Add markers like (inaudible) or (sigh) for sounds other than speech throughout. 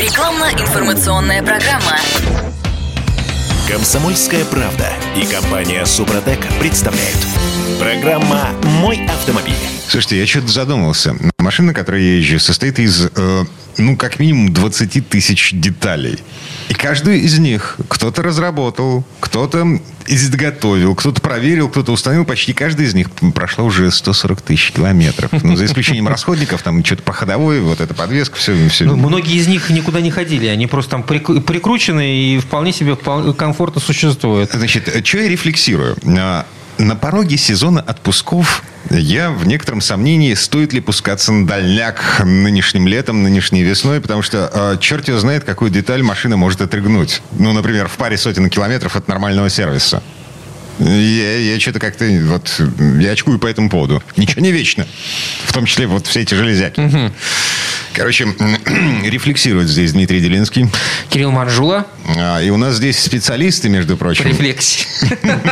Рекламно-информационная программа. Комсомольская правда и компания Супротек представляют. Программа «Мой автомобиль». Слушайте, я что-то задумался. Машина, на которой я езжу, состоит из, э, ну, как минимум 20 тысяч деталей. И каждую из них кто-то разработал, кто-то изготовил, кто-то проверил, кто-то установил. Почти каждая из них прошла уже 140 тысяч километров. Ну, за исключением (laughs) расходников, там что-то по ходовой, вот эта подвеска, все. все. Ну, многие из них никуда не ходили. Они просто там прик- прикручены и вполне себе комфортно существуют. Значит, что я рефлексирую? На пороге сезона отпусков я в некотором сомнении, стоит ли пускаться на дальняк нынешним летом, нынешней весной, потому что э, черт его знает, какую деталь машина может отрыгнуть. Ну, например, в паре сотен километров от нормального сервиса. Я, я что-то как-то вот я очкую по этому поводу. Ничего не вечно. В том числе вот все эти железяки. Короче, (clears throat) рефлексирует здесь Дмитрий Делинский. Кирилл Манжула, А, И у нас здесь специалисты, между прочим. рефлексия. (laughs)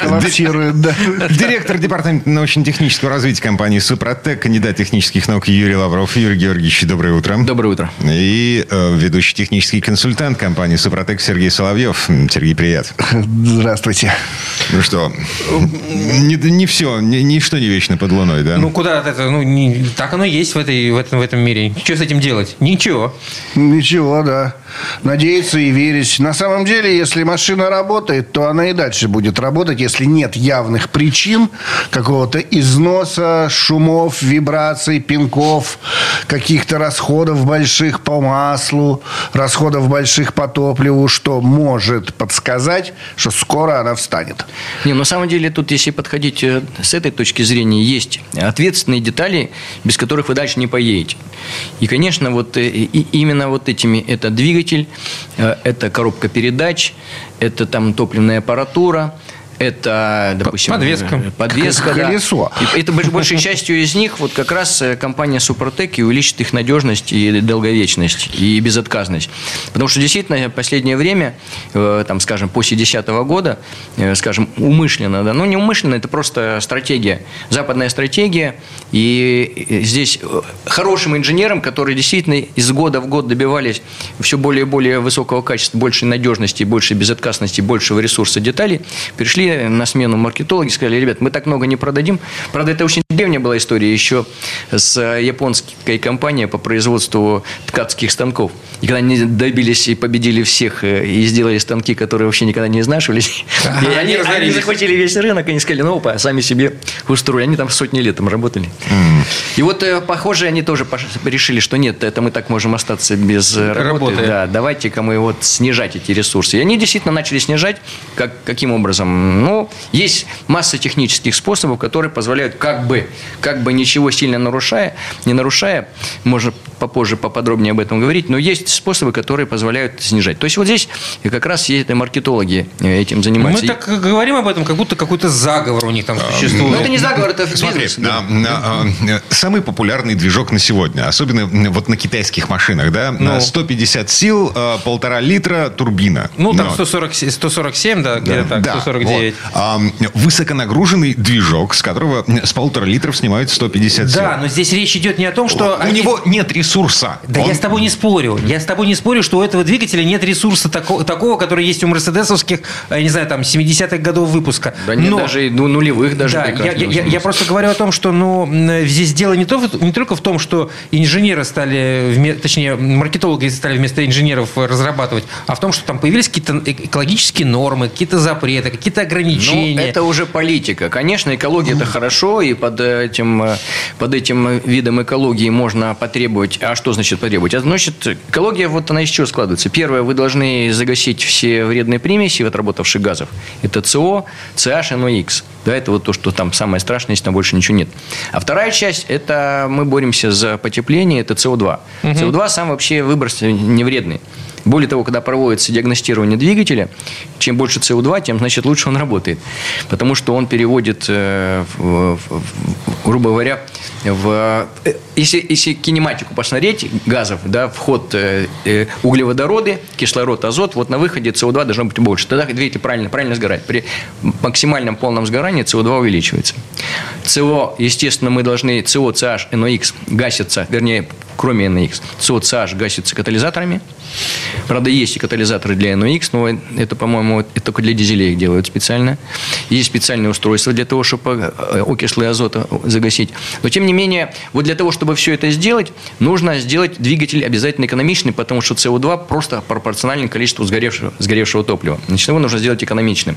Коллапсирует, да. Директор департамента научно-технического развития компании «Супротек», кандидат технических наук Юрий Лавров. Юрий Георгиевич, доброе утро. Доброе утро. И э, ведущий технический консультант компании «Супротек» Сергей Соловьев. Сергей, привет. Здравствуйте. Ну что, не, не все, ни- ничто не вечно под луной, да? Ну, куда от этого? Ну, не- так оно есть в, этой, в, этом, в этом мире. Что с этим делать? Ничего. Ничего, да. Надеяться и верить. На самом деле, если машина работает, то она и дальше будет работать, если нет явных причин какого-то износа, шумов, вибраций, пинков, каких-то расходов больших по маслу, расходов больших по топливу, что может подсказать, что скоро она встанет. Не, на самом деле тут, если подходить э, с этой точки зрения, есть ответственные детали, без которых вы дальше не поедете. И, конечно, вот э, и именно вот этими это двигатель, э, это коробка передач, это там топливная аппаратура, это, допустим, подвеска. э, подвеска, да. Колесо. И это больш- большей частью из них вот как раз э, компания Супротек и увеличит их надежность и долговечность и безотказность. Потому что действительно в последнее время, э, там, скажем, после 2010 года, э, скажем, умышленно, да, ну не умышленно, это просто стратегия, западная стратегия, и э, здесь э, хорошим инженерам, которые действительно из года в год добивались все более и более высокого качества, большей надежности, большей безотказности, большего ресурса деталей, пришли на смену маркетологи сказали, ребят, мы так много не продадим. Правда, это очень древняя была история еще с японской компанией по производству ткацких станков. И когда они добились и победили всех, э, и сделали станки, которые вообще никогда не изнашивались, Ага, и они они, они разорились. захватили весь рынок, и они сказали, ну, опа, сами себе устроили. Они там сотни лет там работали. И вот, э, похоже, они тоже решили, что нет, это мы так можем остаться без э, работы. Работы. Да, давайте-ка мы вот снижать эти ресурсы. И они действительно начали снижать. Как, каким образом? Ну, есть масса технических способов, которые позволяют как бы, как бы ничего сильно нарушая, не нарушая, можно попозже поподробнее об этом говорить, но есть способы, которые позволяют снижать. То есть вот здесь как раз есть маркетологи э, этим Мы занимаются. И- так говорим об этом, как будто какой-то заговор у них там Ну, существует. это не заговор, это Смотри, бизнес. да. а, а, самый популярный движок на сегодня, особенно м, вот на китайских машинах, да, Ну. на 150 сил, полтора литра турбина. Ну, там Вот. 140, 147, да, где-то так, Да, 149. Вот. А, высоконагруженный движок, с которого с полутора литров снимают 150 сил. Да, но здесь речь идет не о том, что... У они- него нет ресурса. Да Он- я с тобой не спорю. Я с тобой не спорю, что у этого двигателя нет ресурса тако- такого, который есть у мерседесовских, э, я не знаю, там, 70-х годов выпуска. Да нет, Но- даже ну, нулевых даже. Да, я, я- я- я просто говорю о том, что ну, здесь дело не, то, не только в том, что инженеры стали, вме- точнее, маркетологи стали вместо инженеров э, разрабатывать, а в том, что там появились какие-то э- экологические нормы, какие-то запреты, какие-то Ну, ограничения. это уже политика. Конечно, экология это хорошо, и под этим, э, под этим видом экологии можно потребовать. А что значит потребовать? А значит, экология, вот она из чего складывается. Первое, вы должны загасить все вредные примеси отработавших газов. Это СО, CH, NOx. Да, это вот то, что там самое страшное, если там больше ничего нет. А вторая часть, это мы боремся за потепление, это СО2. СО2 сам вообще выброс не вредный. Более того, когда проводится диагностирование двигателя, чем больше СО2, тем, значит, лучше он работает. Потому что он переводит, э, в- в- в- грубо говоря, в, э, если, если кинематику посмотреть газов, да, вход э, э, углеводороды, кислород, азот, вот на выходе СО2 должно быть больше. Тогда двигатель правильно, правильно сгорает. При максимальном полном сгорании СО2 увеличивается. СО, естественно, мы должны, СО, CH, NOx гасятся, вернее, кроме NOx, СО, CH гасятся катализаторами. Правда, есть и катализаторы для NOx, но это, по-моему, это только для дизелей их делают специально. Есть специальные устройства для того, чтобы э, окислы азота загасить. Но, тем не менее, вот для того, чтобы все это сделать, нужно сделать двигатель обязательно экономичный, потому что СО2 просто пропорционально количеству сгоревшего, сгоревшего топлива. Значит, его нужно сделать экономичным.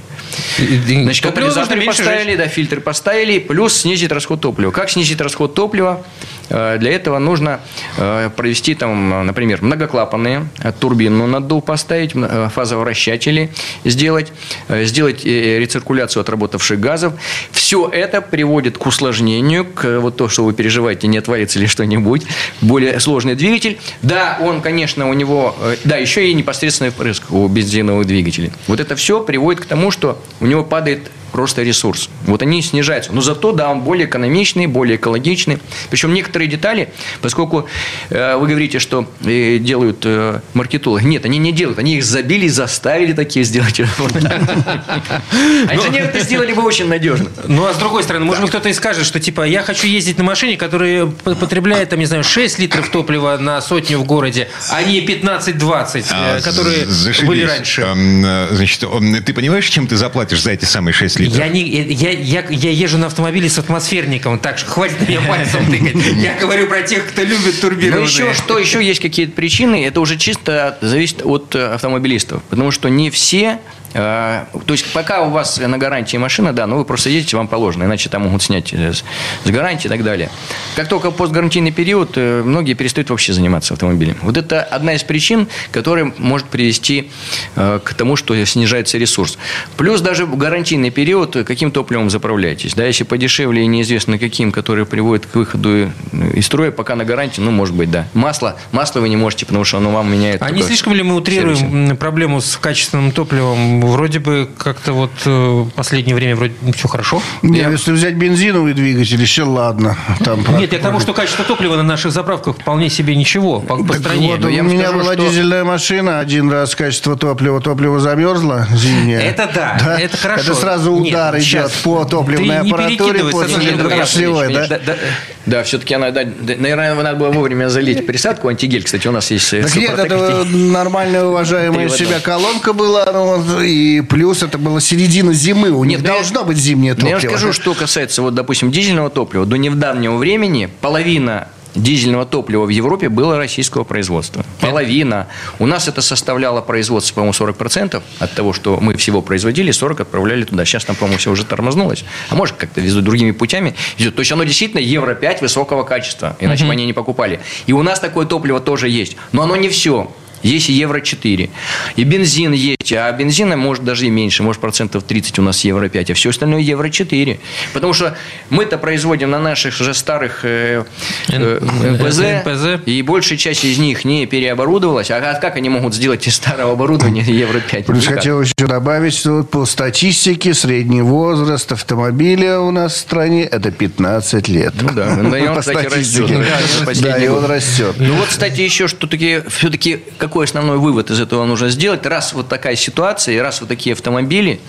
Значит, меньше поставили, да, фильтры поставили, плюс снизить расход топлива. Как снизить расход топлива? Э, Для этого нужно э, провести, там, э, например, многоклапанные, турбину наддув поставить, фазовращатели сделать, сделать рециркуляцию отработавших газов. Все это приводит к усложнению, к вот то, что вы переживаете, не отвалится ли что-нибудь. Более сложный двигатель. Да, он, конечно, у него... Да, еще и непосредственный впрыск у бензиновых двигателей. Вот это все приводит к тому, что у него падает просто ресурс. Вот они снижаются. Но зато, да, он более экономичный, более экологичный. Причем некоторые детали, поскольку э, вы говорите, что э, делают э, маркетологи. Нет, они не делают. Они их забили, заставили такие сделать. А инженеры это сделали бы очень надежно. Ну, а с другой стороны, может быть, кто-то и скажет, что, типа, я хочу ездить на машине, которая потребляет, там, не знаю, 6 литров топлива на сотню в городе, а не 15-20, А, э, которые зашибись. были раньше. Эм, э, Значит, ты понимаешь, чем ты заплатишь за эти самые 6 литров? Я, не, я, я, я езжу на автомобиле с атмосферником, так что хватит меня пальцем (laughs) тыкать. Я говорю про тех, кто любит Ну, турбированные. еще, что еще есть какие-то причины, это уже чисто зависит от э, автомобилистов. Потому что не все то есть, пока у вас на гарантии машина, да, ну вы просто едете, вам положено, иначе там могут снять э, с, гарантии и так далее. Как только постгарантийный период, э, многие перестают вообще заниматься автомобилем. Вот это одна из причин, которая может привести э, к тому, что снижается ресурс. Плюс даже в гарантийный период, э, каким топливом заправляетесь. Да, если подешевле и неизвестно каким, который приводит к выходу э, из строя, пока на гарантии, ну, может быть, да. Масло, масло вы не можете, потому что оно вам меняет. А не слишком ли мы утрируем сервисом. м, проблему с качественным топливом? Вроде бы как-то вот э, в последнее время вроде все хорошо. Не, если взять бензиновый двигатель, еще ладно. Там Нет, я к тому, что качество топлива на наших заправках вполне себе ничего по, по стране. вот, у я меня скажу, была что- дизельная машина, один раз качество топлива, топливо замерзло зимнее. Это да, (laughs) это хорошо. Это сразу Нет, удар идет сейчас. по топливной аппаратуре после литрошлевой, да? Да, да, да, все-таки она, да, да, наверное, надо было вовремя залить присадку антигель. Кстати, у нас есть э, Так нет, это нормальная уважаемая себя колонка была, ну, и плюс это была середина зимы, у них Нет, ну я- должно быть зимнее Я топливо. вам скажу, что касается, вот, допустим, дизельного топлива. До недавнего времени половина дизельного топлива в Европе было российского производства. Половина. У нас это составляло производство, по-моему, 40% от того, что мы всего производили, 40 отправляли туда. Сейчас там, по-моему, все уже тормознулось. А может, как-то везут другими путями. То есть оно действительно Евро-5 высокого качества. Иначе бы они не покупали. И у нас такое топливо тоже есть. Но оно не все. Есть и Евро-4. И бензин есть. А бензина может даже и меньше. Может процентов 30 у нас Евро-5. А все остальное Евро-4. Потому что мы-то производим на наших же старых э, э, НПЗ. НПЗ. И большая часть из них не переоборудовалась. А как они могут сделать из старого оборудования (laughs) Евро-5? Плюс Никак. хотел еще добавить, что вот по статистике средний возраст автомобиля у нас в стране это 15 лет. Ну да, ну, и он, (laughs) По кстати, статистике. растет. Да, и он растет. Ну вот, кстати, еще что таки, все-таки какой основной вывод из этого нужно сделать? Раз вот такая ситуация, и раз вот такие автомобили,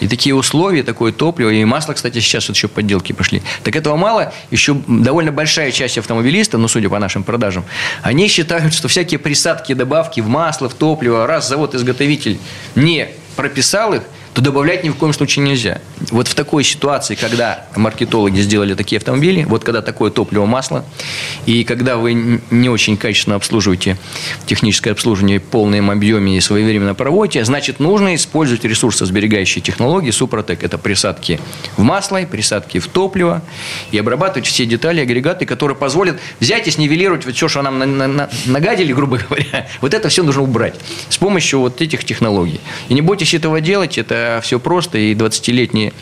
и такие условия, такое топливо, и масло, кстати, сейчас вот еще подделки пошли. Так этого мало, еще довольно большая часть автомобилистов, ну, судя по нашим продажам, они считают, что всякие присадки, добавки в масло, в топливо, раз завод-изготовитель не прописал их, то добавлять ни в коем случае нельзя. Вот в такой ситуации, когда маркетологи сделали такие автомобили, вот когда такое топливо, масло, и когда вы не очень качественно обслуживаете техническое обслуживание в полном объеме и своевременно проводите, значит, нужно использовать ресурсосберегающие технологии Супротек. Это присадки в масло, присадки в топливо, и обрабатывать все детали, агрегаты, которые позволят взять и снивелировать вот все, что нам на- на- на- нагадили, грубо (laughs) говоря. Вот это все нужно убрать с помощью вот этих технологий. И не бойтесь этого делать, это э, все просто, и 20-летний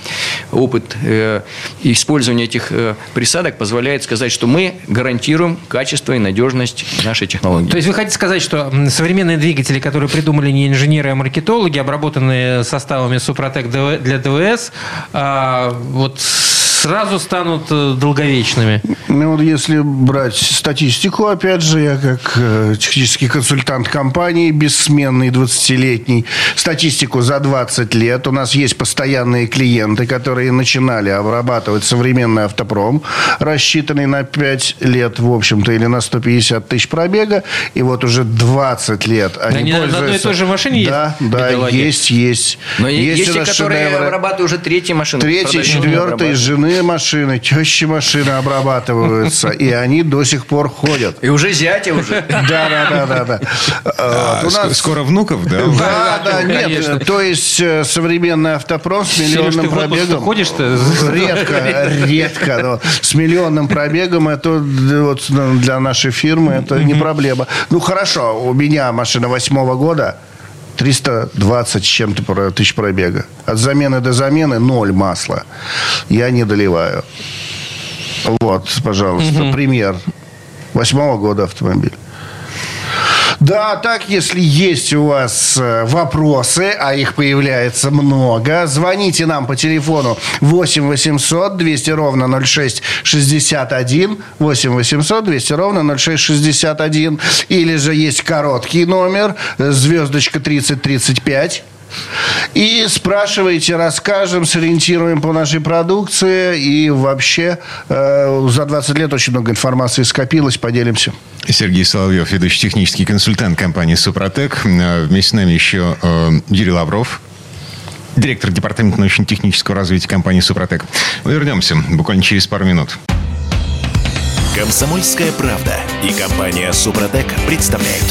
опыт э, использования этих э, присадок позволяет сказать, что мы гарантируем качество и надежность нашей технологии. То есть вы хотите сказать, что современные двигатели, которые придумали не инженеры, а маркетологи, обработанные составами Супротек для ДВС, а, вот сразу станут э, долговечными? Ну, вот если брать статистику, опять же, я как э, технический консультант компании, бессменный 20-летний, статистику за 20 лет. У нас есть постоянные клиенты, которые начинали обрабатывать современный автопром, рассчитанный на 5 лет, в общем-то, или на 150 тысяч пробега. И вот уже 20 лет они, Они на одной и пользуются. той же машине Да, есть, да, бедолаги? есть, есть. Но есть, нас которые шедевры. обрабатывают уже третьи машины. Третьей, четвертой обрабатывают. Жены машины, тещи машины обрабатываются, и они до сих пор ходят. И уже зятя уже. Да, да, да, да, да. А, у нас- Скоро внуков, да? Да, да, нет. То есть э, современный автопром с миллионным пробегом. ходишь-то? Редко, редко. но с миллионным пробегом это вот для нашей фирмы это не проблема. Ну хорошо, у меня машина восьмого года. 320 с чем-то тысяч пробега. От замены до замены ноль масла. Я не доливаю. Вот, пожалуйста, пример. Восьмого года автомобиль. Да, так, если есть у вас э, вопросы, а их появляется много, звоните нам по телефону 8 800 200 ровно 06 61, 8 800 200 ровно 06 61, или же есть короткий номер, э, звездочка 3035, и спрашивайте, расскажем, сориентируем по нашей продукции. И вообще э, за 20 лет очень много информации скопилось, поделимся. Сергей Соловьев, ведущий технический консультант компании «Супротек». Э, Вместе с нами еще э, Юрий Лавров, директор департамента научно-технического развития компании «Супротек». Мы вернемся буквально через пару минут. Комсомольская правда и компания Супротек представляют.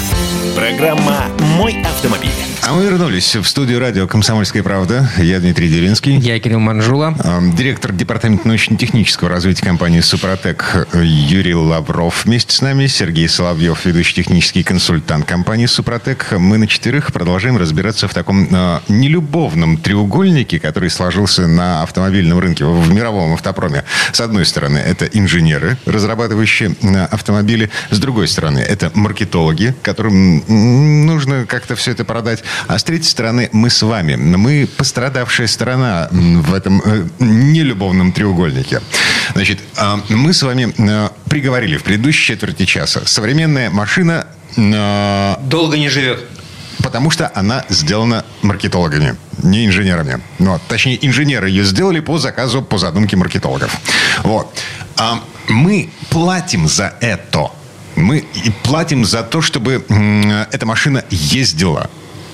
Программа «Мой автомобиль». А мы вернулись в студию радио «Комсомольская правда». Я Дмитрий Делинский. Я Кирилл Манжула. Э, Директор департамента научно-технического развития компании «Супротек» Юрий Лавров. Вместе с нами Сергей Соловьев, ведущий технический консультант компании «Супротек». Мы на четырех продолжаем разбираться в таком э, нелюбовном треугольнике, который сложился на автомобильном рынке, в мировом автопроме. С одной стороны, это инженеры, разрабатывающие э, автомобили. С другой стороны, это маркетологи, которым нужно как-то все это продать. А с третьей стороны, мы с вами. Мы пострадавшая сторона в этом э, нелюбовном треугольнике. Значит, а, мы с вами э, приговорили в предыдущей четверти часа. Современная машина э, Долго не живет. Потому что она сделана маркетологами, не инженерами. Ну, вот, точнее, инженеры ее сделали по заказу, по задумке маркетологов. Вот. А мы платим за это. Мы и платим за то, чтобы эта машина ездила.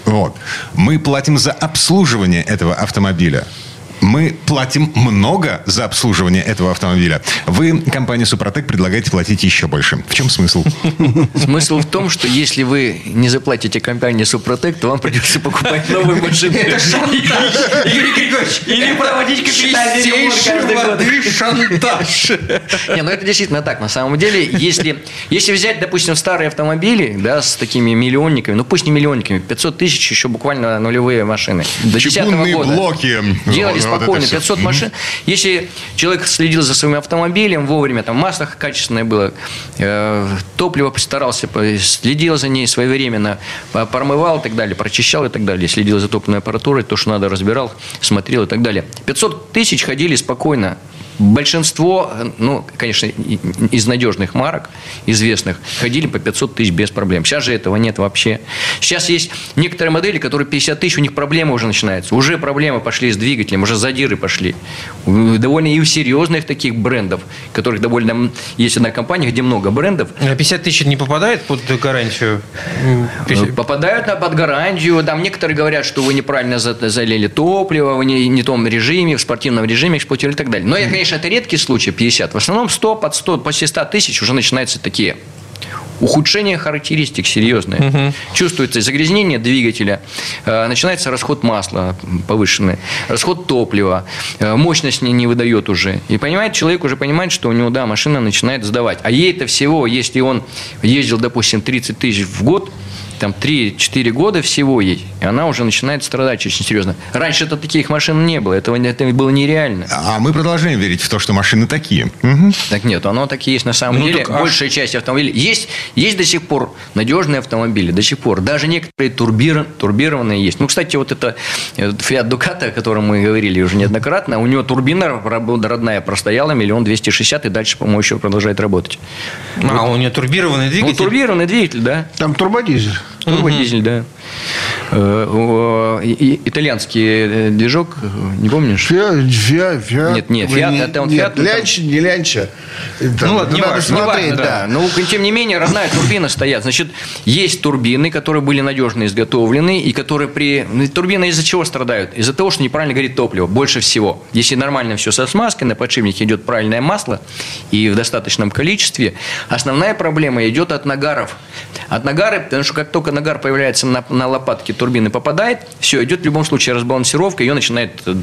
Вот. Мы платим за обслуживание этого автомобиля. Мы платим много за обслуживание этого автомобиля. Вы, компания «Супротек», предлагаете платить еще больше. В чем смысл? (laughs) Смысл в том, что если вы не заплатите компании Супротек, то вам придется покупать новую машину. Это (laughs) Юрий Григорьевич, Или проводить капитальный каждый год. шантаж. Не, ну это действительно так. На самом деле, если, если взять, допустим, старые автомобили, да, с такими миллионниками, ну пусть не миллионниками, 500 тысяч еще буквально нулевые машины. До 10 Чугунные года. блоки. Делали спокойно, всё. 500 машин. Если человек следил за своим автомобилем вовремя, там масло качественное было, э, топливо постарался, по- следил за ней своевременно, промывал и так далее, прочищал и так далее, следил за топливной аппаратурой, то, что надо, разбирал, смотрел и так далее. 500 тысяч ходили спокойно. Большинство, э, ну, конечно, из надежных марок, известных, ходили по 500 тысяч без проблем. Сейчас же этого нет вообще. Сейчас есть некоторые модели, которые 50 тысяч, у них проблемы уже начинаются. Уже проблемы пошли с двигателем, уже задиры пошли. Довольно и у серьезных таких брендов, которых довольно... Есть одна компания, где много брендов, А 50 тысяч не попадает под гарантию? М, Ну, Попадают под гарантию. Там некоторые говорят, что вы неправильно за- залили топливо, вы не, не в том режиме, в спортивном режиме эксплуатировали и так далее. Но, я, конечно, это редкий случай, 50. В основном 100, под 100, после 100 тысяч уже начинаются такие Ухудшение характеристик серьезное. Чувствуется загрязнение двигателя, э, начинается расход масла повышенный, расход топлива, э, мощность не, не выдает уже. И понимает, человек уже понимает, что у него, да, машина начинает сдавать. А ей-то всего, если он ездил, допустим, 30 тысяч в год, там 3-4 года всего ей, и она уже начинает страдать очень серьезно. Раньше-то таких машин не было, этого, это было нереально. А мы продолжаем верить в то, что машины такие. Мгм. Так нет, оно так и есть на самом Ну, деле. так, а Большая часть автомобилей. Есть, есть до сих пор надежные автомобили, до сих пор. Даже некоторые турбир- турбированные есть. Ну, кстати, вот это э, Fiat Ducato, о котором мы говорили уже неоднократно, у него турбина родная простояла миллион двести шестьдесят и дальше, по-моему, еще продолжает работать. А, у нее турбированный Ну, двигатель? турбированный двигатель, да. Там турбодизель. Турбодизель, да. Э, Итальянский э, движок, не помнишь? Фиа, фиа, фиа. Нет, нет, Фиат, не- это он нет, Фиат, ну, там- лянча, не лянча. Это Ну, ладно, не надо важно, не смотреть, важно, да. Ну, тем не менее, родная турбина стоят. Значит, есть турбины, которые были надежно изготовлены, и которые при... ну, Турбины из-за чего страдают? Из-за того, что неправильно горит топливо, больше всего. Если нормально все со смазкой, на подшипнике идет правильное масло, и в достаточном количестве, основная проблема идет от нагаров. От нагара, потому что как только нагар появляется на, на лопатке турбины попадает, все, идет в любом случае разбалансировка, ее начинает э,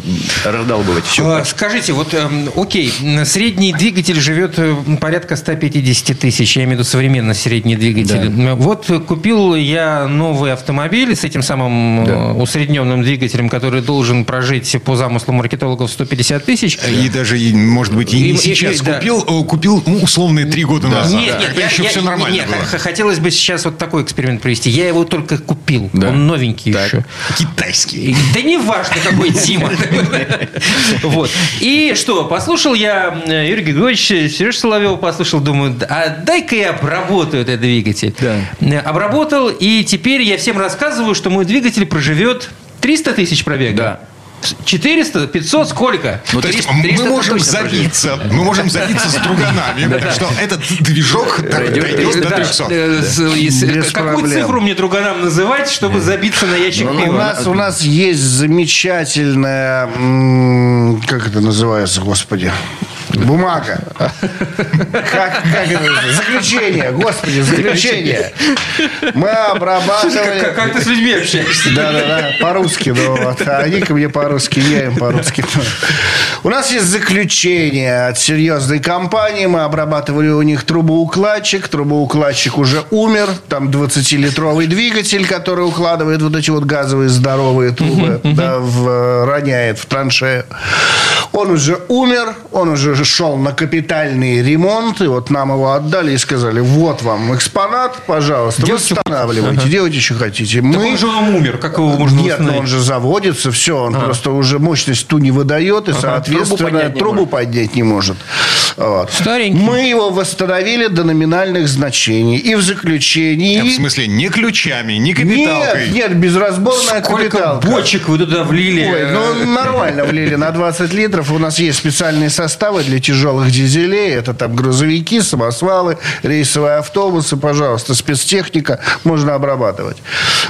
раздалбывать. Все. А, Скажите, вот, эм, окей, средний двигатель живет э, порядка 150 тысяч, я имею в виду современный средний двигатель. М, Вот э, купил я новый автомобиль с этим самым Да. усредненным двигателем, который должен прожить по замыслу маркетологов 150 тысяч. И даже, может быть, и не и- сейчас и- да. купил, о, купил ну, условные три года назад. Нет, нет, когда я- еще я- все нормально нет, было. хотелось бы сейчас вот такой эксперимент провести. Я его только купил, Да. он новенький Так. еще. Китайский. Да не важно, какой Тима. (laughs) Вот. И что, послушал я Юрий Григорьевич, Сереж Соловьева послушал, думаю, а дай-ка я обработаю этот двигатель. Да. Э, Обработал, и теперь я всем рассказываю, что мой двигатель проживет 300 тысяч пробега. Да. 400, 500, сколько? Ну, То есть 300 300 мы можем точно проживет. забиться, мы можем забиться с друганами, что этот движок Пройдет дойдет до Да, 300. э, Какую цифру мне друганам называть, чтобы забиться на ящик Ну, ну, У пива? нас, у нас есть замечательная, как это называется, господи, бумага. Как, как это? Заключение, господи, заключение. Мы Как, обрабатывали... как ты с людьми общаешься? Да, да, да, по-русски, ну вот. А они ко мне по-русски, я им по-русски. У нас есть заключение от серьезной компании. Мы обрабатывали у них трубоукладчик. Трубоукладчик уже умер. Там 20-литровый двигатель, который укладывает вот эти вот газовые здоровые трубы, да, в- роняет в траншею. Он уже умер, он уже шел на капитальный ремонт, и вот нам его отдали и сказали, вот вам экспонат, пожалуйста, Делайте- восстанавливайте, делайте, что хотите. Так он же он умер, как его можно Нет, но установить? он же заводится, все, он просто уже мощность ту не выдает, и, соответственно, Трубу поднять не трубу может. поднять не может. Вот. Старенький. Мы его восстановили до номинальных значений. И в заключении... В смысле, не ключами, не капиталкой. Нет, нет, безразборная Сколько капиталка. бочек вы туда влили? Ой, ну нормально влили на 20 литров. У нас есть специальные составы для тяжелых дизелей. Это там грузовики, самосвалы, рейсовые автобусы. Пожалуйста, спецтехника можно обрабатывать.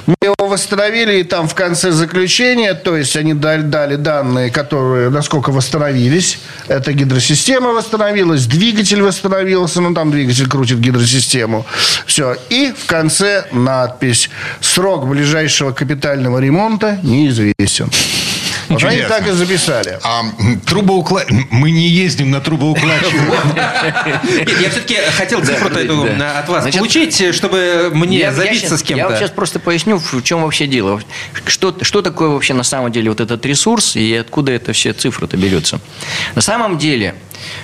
Мы его восстановили, и там в конце заключения, то есть они дали, дали данные, которые насколько восстановились. Это гидросистема восстановилась, двигатель восстановился, ну там двигатель крутит гидросистему. Все. И в конце надпись «Срок ближайшего капитального ремонта неизвестен». Вот они так и записали. А трубоукла- Мы не ездим на трубоукладчик. Нет, я все-таки хотел цифру эту от вас получить, чтобы мне забиться с кем-то. Я сейчас просто поясню, в чем вообще дело. Что, что такое вообще на самом деле вот этот ресурс и откуда это все цифры-то берется. На самом деле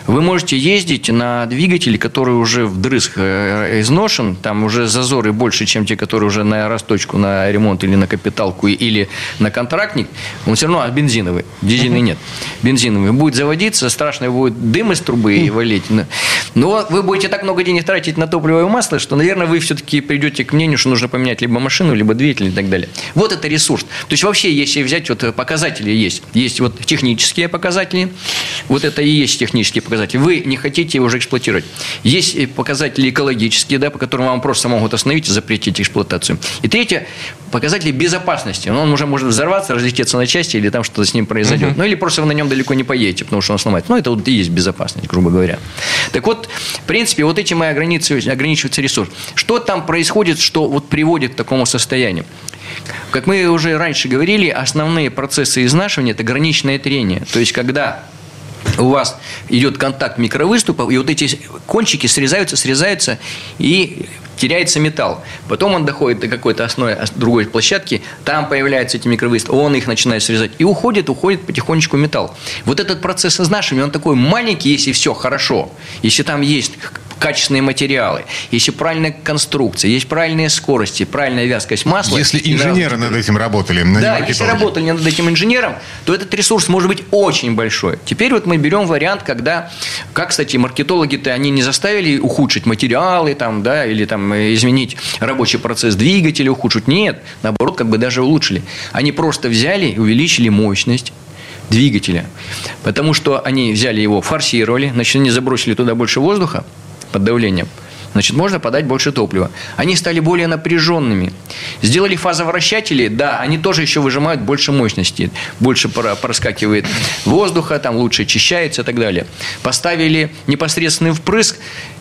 вы можете ездить на двигателе, который уже вдрызг э, изношен, там уже зазоры больше, чем те, которые уже на расточку, на ремонт или на капиталку, или на контрактник, он все равно а бензиновый, дизельный нет. Бензиновый. Будет заводиться, страшно будет дым из трубы валить. Но- Но вы будете так много денег тратить на топливо и масло, что, наверное, вы все-таки придете к мнению, что нужно поменять либо машину, либо двигатель и так далее. Вот это ресурс. То есть вообще, если взять, вот показатели есть. Есть вот технические показатели, вот это и есть технические показатели. Вы не хотите его уже эксплуатировать. Есть показатели экологические, да, по которым вам просто могут остановить и запретить эксплуатацию. И третье, показатели безопасности. Он уже может взорваться, разлететься на части, или там что-то с ним произойдет. Uh-huh. Ну, или просто вы на нем далеко не поедете, потому что он сломается. Ну, это вот и есть безопасность, грубо говоря. Так вот, в принципе, вот этим и ограничивается, ограничивается ресурс. Что там происходит, что вот приводит к такому состоянию? Как мы уже раньше говорили, основные процессы изнашивания – это граничное трение. То есть, когда у вас идет контакт микровыступов, и вот эти кончики срезаются, срезаются, и теряется металл. Потом он доходит до какой-то основы другой площадки, там появляются эти микровыступы, он их начинает срезать, и уходит, уходит потихонечку металл. Вот этот процесс изнашивания, он такой маленький, если все хорошо, если там есть качественные материалы, если правильная конструкция, есть правильные скорости, правильная вязкость масла. Если инженеры над этим работали. На да, если работали над этим инженером, то этот ресурс может быть очень большой. Теперь вот мы берем вариант, когда, как, кстати, маркетологи-то, они не заставили ухудшить материалы, там, да, или там изменить рабочий процесс двигателя, ухудшить. Нет, наоборот, как бы даже улучшили. Они просто взяли и увеличили мощность, двигателя. Потому что они взяли его, форсировали, значит, они забросили туда больше воздуха, под давлением, значит, можно подать больше топлива. Они стали более напряженными. Сделали фазовращатели, да, они тоже еще выжимают больше мощности, больше проскакивает воздуха, там лучше очищается и так далее. Поставили непосредственный впрыск,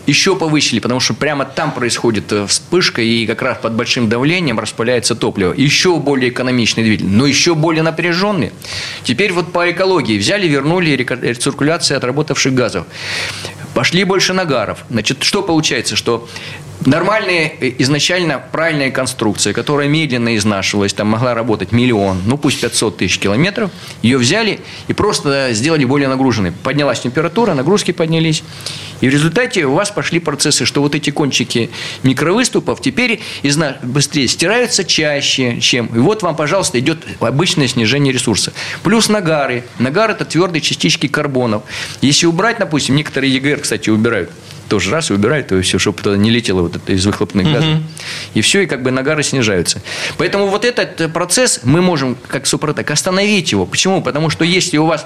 еще повысили, потому что прямо там происходит э, вспышка, и как раз под большим давлением распыляется топливо. Еще более экономичный двигатель, но еще более напряженный. Теперь вот по экологии взяли, вернули рециркуляцию отработавших газов. Пошли больше нагаров. Значит, что получается, что Нормальная, э, изначально правильная конструкция, которая медленно изнашивалась, там могла работать миллион, ну пусть 500 тысяч километров, ее взяли и просто сделали более нагруженной. Поднялась температура, нагрузки поднялись. И в результате у вас пошли процессы, что вот эти кончики микровыступов теперь изна... быстрее стираются чаще, чем... И вот вам, пожалуйста, идет обычное снижение ресурса. Плюс нагары. Нагар – это твердые частички карбонов. Если убрать, допустим, некоторые ЕГР, кстати, убирают – тоже раз и убирает, то все, чтобы туда не летело вот это из выхлопных газов. Угу. И все, и как бы нагары снижаются. Поэтому вот этот процесс мы можем, как Супротек, остановить его. Почему? Потому что если у вас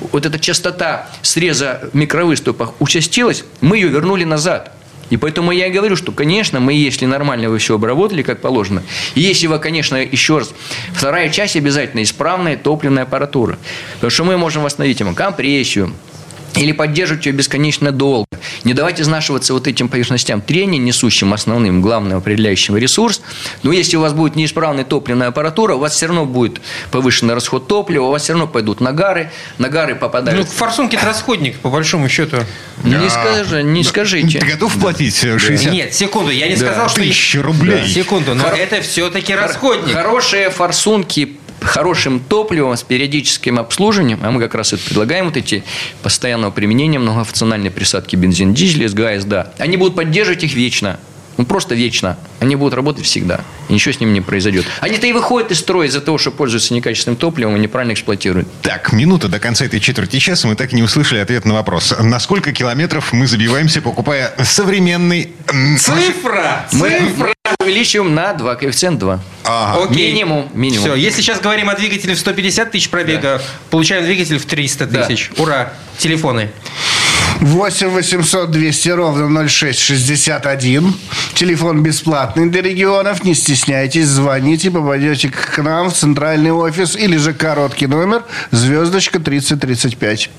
вот эта частота среза микровыступов участилась, мы ее вернули назад. И поэтому я и говорю, что, конечно, мы, если нормально вы все обработали, как положено, и если вы, конечно, еще раз, вторая часть обязательно исправная топливная аппаратура. Потому что мы можем восстановить ему компрессию, или поддерживать ее бесконечно долго. Не давать изнашиваться вот этим поверхностям трения, несущим основным, главным определяющим ресурс. Но если у вас будет неисправная топливная аппаратура, у вас все равно будет повышенный расход топлива, у вас все равно пойдут нагары, нагары попадают... Ну, форсунки – это расходник, по большому счету. Не, а, скажи, не скажите. Ты готов платить 60? Нет, секунду, я не да. сказал, что... Тысячи рублей. Да, секунду, но Хор... это все-таки расходник. Хорошие форсунки хорошим топливом, с периодическим обслуживанием, а мы как раз это предлагаем, вот эти постоянного применения многофункциональной присадки бензин, дизель, СГА, СДА, они будут поддерживать их вечно. Ну, просто вечно. Они будут работать всегда. И ничего с ними не произойдет. Они-то и выходят из строя из-за того, что пользуются некачественным топливом и неправильно эксплуатируют. Так, минута до конца этой четверти часа. Мы так и не услышали ответ на вопрос. На сколько километров мы забиваемся, покупая современный... Цифра! Мы, мы увеличиваем на 2, коэффициент 2. Ага. Окей. Минимум, минимум. Все, если сейчас говорим о двигателе в 150 тысяч пробега, да. получаем двигатель в 300 тысяч. Да. Ура! Телефоны. 8 800 200 ровно 0661. Телефон бесплатный для регионов. Не стесняйтесь, звоните, попадете к нам в центральный офис или же короткий номер звездочка 3035.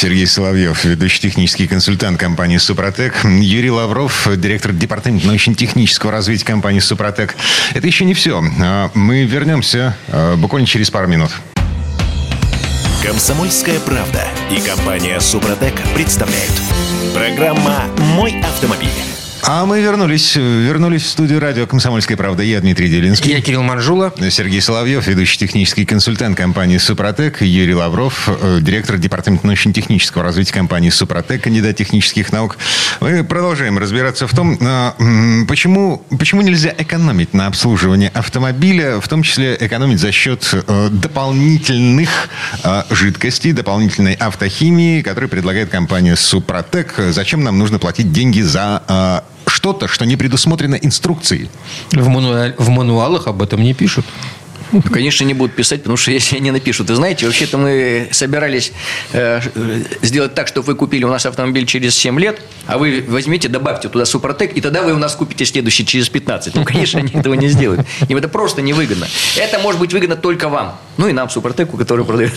Сергей Соловьев, ведущий технический консультант компании «Супротек». Юрий Лавров, директор департамента научно-технического развития компании «Супротек». Это еще не все. А, мы вернемся а, буквально через пару минут. Комсомольская правда и компания «Супротек» представляют. Программа «Мой автомобиль». А мы вернулись, вернулись в студию радио «Комсомольская правда». Я Дмитрий Делинский. Я Кирилл Манжула. Сергей Соловьев, ведущий технический консультант компании «Супротек». Юрий Лавров, э, директор департамента научно-технического развития компании «Супротек», кандидат технических наук. Мы продолжаем разбираться в том, э, почему, почему нельзя экономить на обслуживании автомобиля, в том числе экономить за счет э, дополнительных жидкостей, дополнительной автохимии, которую предлагает компания «Супротек». Зачем нам нужно платить деньги за что-то, что не предусмотрено инструкцией. В, мануаль, в мануалах об этом не пишут. Ну, конечно, не будут писать, потому что (laughs) если они напишут, вы знаете, вообще-то мы собирались э, сделать так, чтобы вы купили у нас автомобиль через 7 лет, а вы возьмите, добавьте туда Супротек, и тогда вы у нас купите следующий через 15. Ну, конечно, они этого не сделают. Им это просто невыгодно. Это может быть выгодно только вам. Ну, и нам, Супротеку, который продает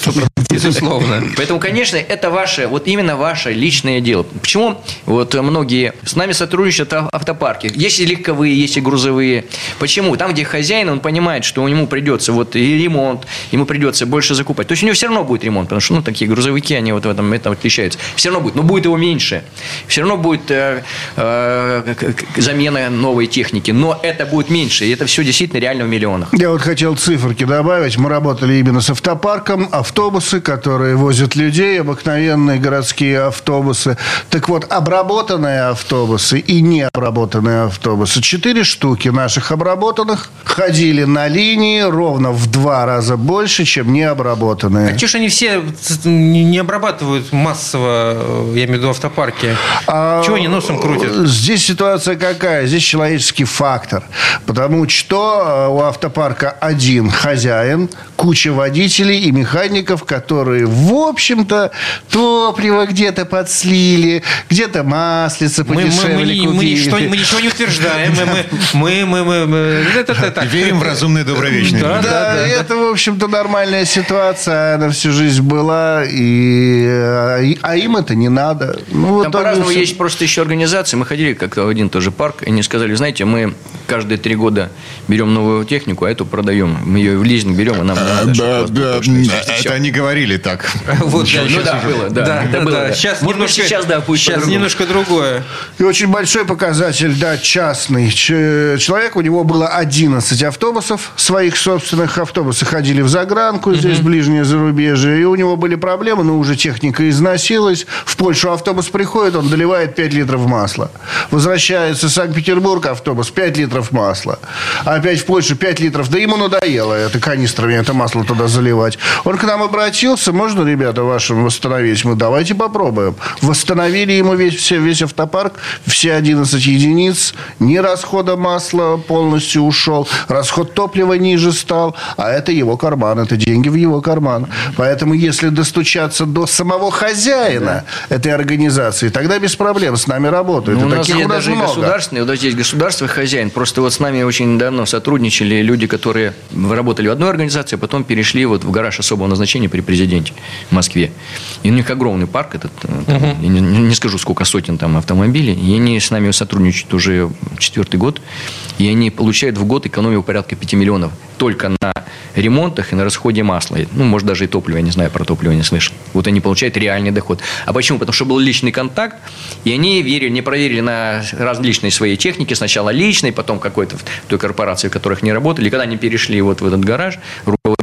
Безусловно. Поэтому, конечно, это ваше, вот именно ваше личное дело. Почему вот многие с нами сотрудничают ав- автопарки? Есть и легковые, есть и грузовые. Почему? Там, где хозяин, он понимает, что ему придется вот и ремонт, ему придется больше закупать. То есть у него все равно будет ремонт, потому что, ну, такие грузовики, они вот в этом, этом отличаются. Все равно будет, но будет его меньше. Все равно будет э, э, замена новой техники, но это будет меньше. И это все действительно реально в миллионах. Я вот хотел циферки добавить. Мы работали именно с автопарком. Автобусы, которые возят людей, обыкновенные городские автобусы. Так вот, обработанные автобусы и необработанные автобусы. Четыре штуки наших обработанных ходили на линии ровно в два раза больше, чем необработанные. А чего ж они все не обрабатывают массово, э, я имею в виду автопарки? А, Чего они носом крутят? Здесь ситуация какая? Здесь человеческий фактор. Потому что э, у автопарка один хозяин, куча водителей и механиков, которые, в общем-то, топливо где-то подслили, где-то маслица Мы, мы- мы подешевле мы купили. ничто- мы ничего не утверждаем. Мы, мы, мы, мы, мы- это- это так. Верим в разумное добровечное. Да, Да, это, в общем-то, нормальная ситуация. Она всю жизнь была. И, э, а им это не надо. Ну, в Там по-разному есть просто еще организации. Мы ходили как-то в один тоже парк, и они сказали, знаете, мы каждые три года берем новую технику, а эту продаем. Мы ее в лизинг берем, и нам чтобы Да, да. Это они говорили так. (laughs) Вот, да, Ну да, было, да, да, да, было, да. Сейчас Может немножко, сейчас, да, будет сейчас по-другому. немножко другое. И очень большой показатель, да, частный. Ч- Человек, у него было 11 автобусов, своих собственных автобусов ходили в загранку, здесь ближнее зарубежье, и у него были проблемы, но уже техника износилась. В Польшу автобус приходит, он доливает 5 литров масла. Возвращается в Санкт-Петербург автобус, 5 литров масла. Опять в Польшу 5 литров, да ему надоело это канистрами, это масло туда заливать. Он к нам обратился, можно, ребята, вашим восстановить? Мы давайте попробуем. Восстановили ему весь, все, весь автопарк, все 11 единиц, ни расхода масла полностью ушел, расход топлива ниже стал, а это его карман, это деньги в его карман. Поэтому если достучаться до самого хозяина этой организации, тогда без проблем с нами работают. Ну, у нас есть у нас даже много. государственные, вот здесь государство хозяин. Просто вот с нами очень давно сотрудничали люди, которые работали в одной организации, а потом перешли вот в гараж особого назначения при президенте в Москве. И у них огромный парк этот, э, там, я не, не скажу, сколько сотен там автомобилей, и они с нами сотрудничают уже четвертый год, и они получают в год экономию порядка 5 миллионов только на ремонтах и на расходе масла. Ну, может, даже и топливо, я не знаю, про топливо не слышал. Вот они получают реальный доход. А почему? Потому что был личный контакт, и они верили, не проверили на различные свои техники. Сначала личный, потом какой-то в той корпорации, в которых не работали. И когда они перешли вот в этот гараж,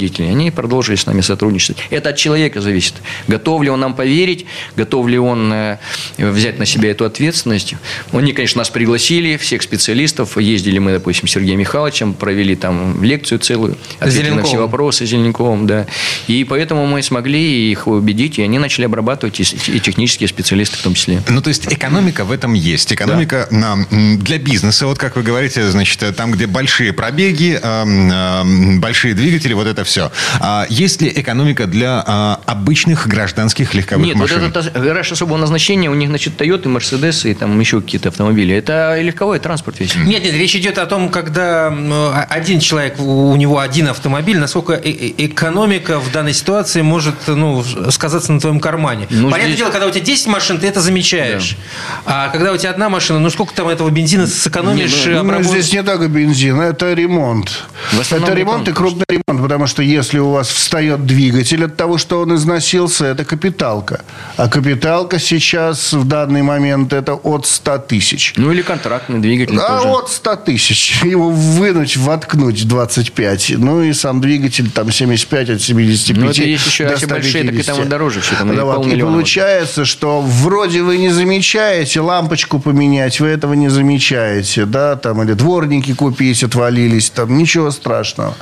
руководители, они продолжили с нами сотрудничать. Это от человека зависит. Готов ли он нам поверить, готов ли он э, взять на себя эту ответственность. Они, конечно, нас пригласили, всех специалистов. Ездили мы, допустим, с Сергеем Михайловичем, провели там лекцию целую, ответили на все Зеленковым. вопросы Зеленковым, да. И поэтому мы смогли их убедить, и они начали обрабатывать, и, и технические специалисты в том числе. Ну, то есть экономика в этом есть. Экономика на, м, для бизнеса, вот как вы говорите, значит, э, там, где большие пробеги, эм, большие двигатели, вот это все. А есть ли экономика для а, обычных гражданских легковых Нет, машин? вот этот гараж особого назначения, у них, значит, Toyota, Mercedes и там еще какие-то автомобили. Это легковой транспорт весь. Нет, нет, речь идет о том, когда один человек, у него один автомобиль, насколько э- э- экономика в данной ситуации может ну, сказаться на твоем кармане. Ну, Понятное здесь- дело, когда у тебя 10 машин, ты это замечаешь. А когда у тебя одна машина, ну сколько там этого бензина сэкономишь? Не, э, Ну, обработ- здесь не только бензин, это ремонт. Это ремонт и крупный ремонт, потому что если у вас встает двигатель от того, что он износился, это капиталка. А капиталка сейчас в данный момент это от 100 тысяч. Ну или контрактный двигатель А тоже. от 100 тысяч. Его вынуть, воткнуть 25. Ну и сам двигатель там 75 от 75 Ну, это есть еще, до если большие, так и там 150. и дороже все, там Да вот, и получается, что вроде вы не замечаете лампочку поменять, вы этого не замечаете, да, там, или дворники купить отвалились, там, ничего страшного.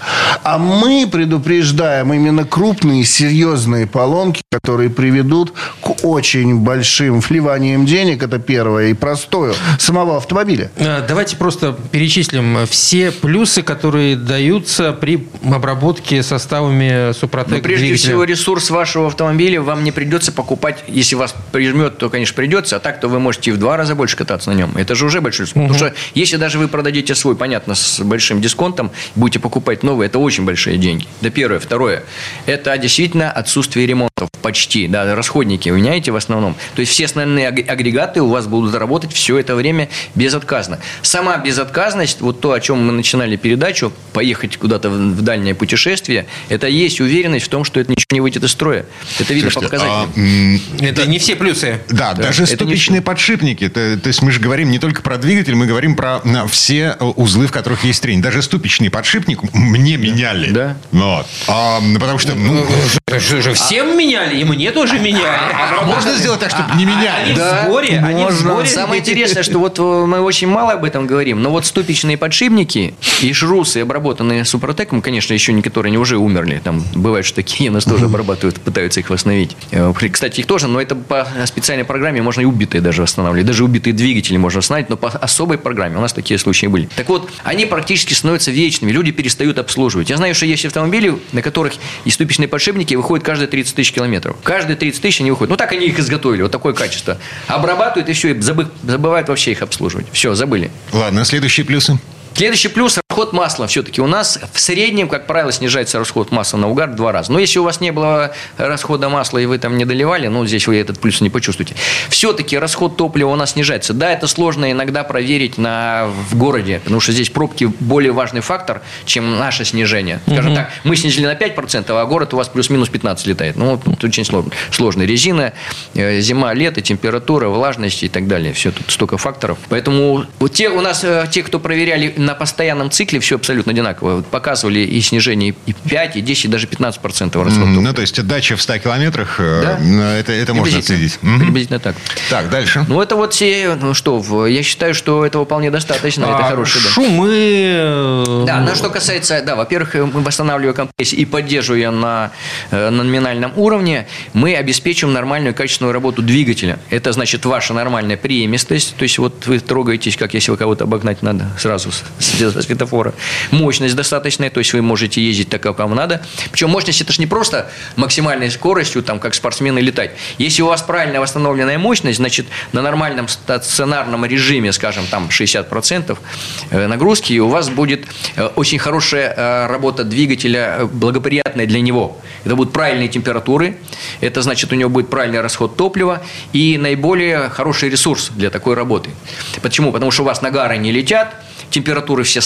А мы предупреждаем именно крупные, серьезные поломки, которые приведут к очень большим вливаниям денег, это первое, и простое, самого автомобиля. Э, Давайте просто перечислим все плюсы, которые даются при обработке составами Супротек Но прежде двигателя. всего ресурс вашего автомобиля вам не придется покупать, если вас прижмет, то, конечно, придется, а так, то вы можете и в два раза больше кататься на нем. Это же уже большой ресурс. Потому что если даже вы продадите свой, понятно, с большим дисконтом, будете покупать новый, это очень большие деньги. Это первое. Второе, это действительно отсутствие ремонтов почти, да, расходники вы меняете в основном. То есть все основные аг- агрегаты у вас будут работать все это время безотказно. Сама безотказность, вот то, о чем мы начинали передачу, поехать куда-то в дальнее путешествие, это есть уверенность в том, что это ничего не выйдет из строя. Это видно по Слушайте, показателям. а, Это не все плюсы. Да, Да, даже не ступичные подшипники. То, то есть мы же говорим не только про двигатель, мы говорим про на, все узлы, в которых есть трень. Даже ступичный подшипник мне меняли. Да. Вот. А, потому что ну, Что же, всем меняли, и мне тоже меняли. а можно сделать так, чтобы не Они меняли? в сборе, они в можно. сборе. Самое интересное, что вот э, мы очень мало об этом говорим, но вот ступичные подшипники и шрусы, обработанные супротеком, конечно, еще некоторые не уже умерли. Там бывает, что такие нас тоже обрабатывают, пытаются их восстановить. Э, Кстати, их тоже, но это по специальной программе можно и убитые даже восстанавливать. Даже убитые двигатели можно восстанавливать, но по особой программе. У нас такие случаи были. Так вот, они практически становятся вечными. Люди перестают обслуживать. Я знаю, что есть автомобили, на которых и ступичные подшипники выходят каждые 30 тысяч километров. Каждые 30 тысяч они выходят. Ну, так они их изготовили. Вот такое качество. Обрабатывают и все, и забы- забывают вообще их обслуживать. Все, забыли. Ладно, следующие плюсы. Следующий плюс – расход масла. Все-таки у нас в среднем, как правило, снижается расход масла на угар в два раза. Но если у вас не было расхода масла и вы там не доливали, ну, здесь вы этот плюс не почувствуете. Все-таки расход топлива у нас снижается. Да, это сложно иногда проверить на, в городе, потому что здесь пробки более важный фактор, чем наше снижение. Скажем так, мы снизили на 5%, а город у вас плюс-минус 15 летает. Ну, тут очень сложно. Сложно. Резина, э, зима, лето, температура, влажность и так далее. Все, тут столько факторов. Поэтому вот те у нас, э, те, кто проверяли на постоянном цикле, все абсолютно одинаково. Вот Показывали и снижение и 5, и 10, и даже 15% расход М, топлива. Ну, то есть дача в 100 километрах, э, Да. ну, это, это можно отследить. Мгм. Приблизительно так. Так, дальше. Ну, это вот все, ну что, я считаю, что этого вполне достаточно. это А, хороший, да. Шумы. э, Да, на что касается, да, во-первых, э, мы восстанавливая компрессию и поддерживая на, на номинальном уровне, мы обеспечиваем нормальную качественную работу двигателя. Это значит ваша нормальная преемистость, то есть вот вы трогаетесь, как если вы кого-то обогнать надо сразу с, с светофора. Мощность достаточная, то есть вы можете ездить так, как вам надо. Причем мощность это же не просто максимальной скоростью, там, как спортсмены летать. Если у вас правильно восстановленная мощность, значит, на нормальном стационарном режиме, скажем, там 60% э, нагрузки, у вас будет э, очень хорошая э, работа двигателя, благоприятная для него. Это будут правильные температуры, это значит, у него будет правильный расход топлива и наиболее хороший ресурс для такой работы. Почему? Потому что у вас нагары не летят, температуры все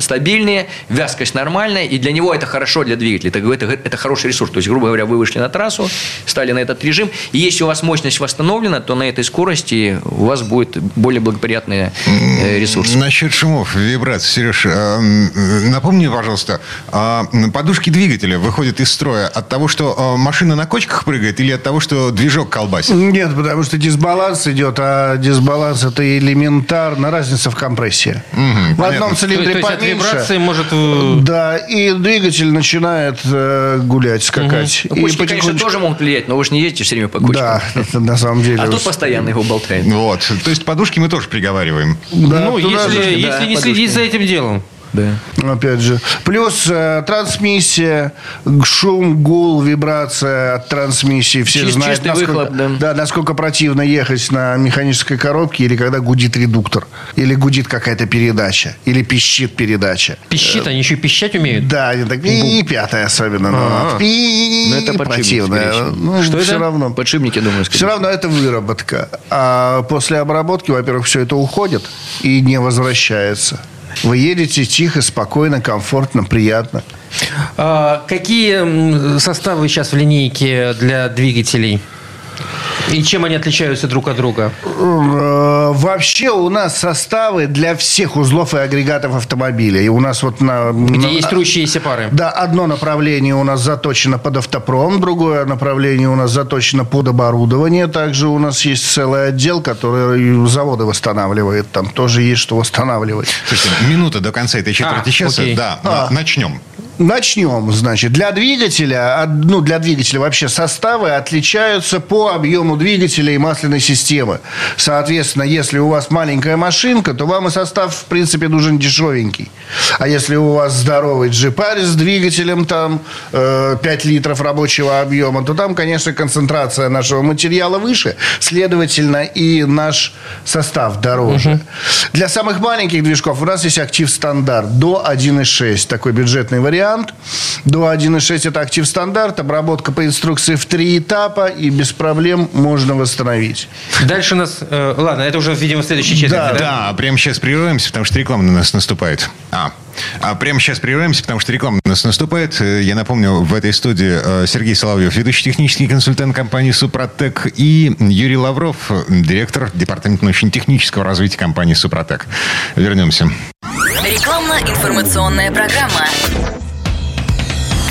стабильные, вязкость нормальная, и для него это хорошо для двигателя. Это, это, это хороший ресурс. То есть, грубо говоря, вы вышли на трассу, стали на этот режим, и если у вас мощность восстановлена, то на этой скорости у вас будет более благоприятный э, ресурс. Насчет шумов, вибраций, Сереж, м, напомни, пожалуйста, а, подушки двигателя выходят из строя от того, что э, машина на кочках прыгает, или от того, что движок колбасит? Нет, потому что дисбаланс идет, а дисбаланс это элементарно разница в компрессии. Мгм, в понятно. Одном То, цилиндре то есть от поменьше. вибрации может... э, Да, и двигатель начинает э, гулять, скакать. Ну, И Кочки, конечно, потихонечку- тоже могут влиять, но вы же не ездите все время по кочкам. Да, (laughs) это на самом деле. А тут постоянно его болтает. Вот. То есть подушки мы тоже приговариваем. Да, ну, туда если, если не подушки. следить за этим делом. Да. Опять же. Плюс э, трансмиссия, шум, гул, вибрация от трансмиссии. Все Чис- знают, насколько, выхлоп, да. насколько противно ехать на механической коробке или когда гудит редуктор, или гудит какая-то передача, или пищит передача. Пищит, они еще и пищать умеют. Да, они так и пятая особенно. ну, А. пи- Ну, это всего. Ну, Что все это? равно. Подшипники, думаю, Все скорее. равно это выработка. А после обработки, во-первых, все это уходит и не возвращается. Вы едете тихо, спокойно, комфортно, приятно. А, какие составы сейчас в линейке для двигателей? И чем они отличаются друг от друга? Э, Вообще у нас составы для всех узлов и агрегатов автомобиля. И у нас вот на... Где на- есть трущиеся пары? Да, одно направление у нас заточено под автопром, другое направление у нас заточено под оборудование. Также у нас есть целый отдел, который заводы восстанавливает. Там тоже есть что восстанавливать. Слушайте, минута до конца этой четверти А, часа. окей. Да, А. на- начнем. Начнем, значит. Для двигателя, ну, для двигателя вообще составы отличаются по объему двигателя и масляной системы. Соответственно, если у вас маленькая машинка, то вам и состав, в принципе, нужен дешевенький. А если у вас здоровый джипарь с двигателем там э, 5 литров рабочего объема, то там, конечно, концентрация нашего материала выше. Следовательно, и наш состав дороже. Угу. Для самых маленьких движков у нас есть актив стандарт до 1.6. Такой бюджетный вариант. До 1.6 это актив стандарт. Обработка по инструкции в три этапа. И без проблем можно восстановить. Дальше у нас... Э, ладно, это уже, видимо, следующий четверть. Да, да, да, прямо сейчас прерываемся, потому что реклама на нас наступает. А, а прямо сейчас прерываемся, потому что реклама у нас наступает. Э, я напомню, в этой студии э, Сергей Соловьев, ведущий технический консультант компании «Супротек», и Юрий Лавров, директор департамента научно-технического развития компании «Супротек». Вернемся. Рекламно-информационная программа.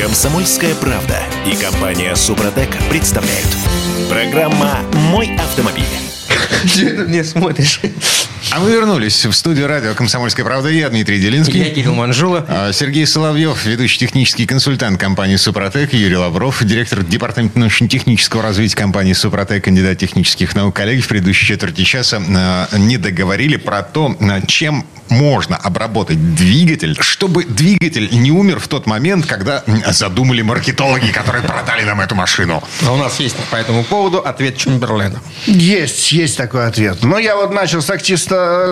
Комсомольская правда и компания «Супротек» представляют. Программа «Мой автомобиль». Не смотришь. А мы вернулись в студию радио «Комсомольская правда». Я Дмитрий Делинский. Я Кирилл Манжула. А, Сергей Соловьев, ведущий технический консультант компании «Супротек». Юрий Лавров, директор департамента научно-технического развития компании «Супротек», кандидат технических наук. Коллеги в предыдущей четверти часа а, не договорили про то, а, чем можно обработать двигатель, чтобы двигатель не умер в тот момент, когда задумали маркетологи, которые продали нам эту машину. А у нас есть по этому поводу ответ Чемберлена. Есть, есть такой ответ. Но я вот начал с, актив,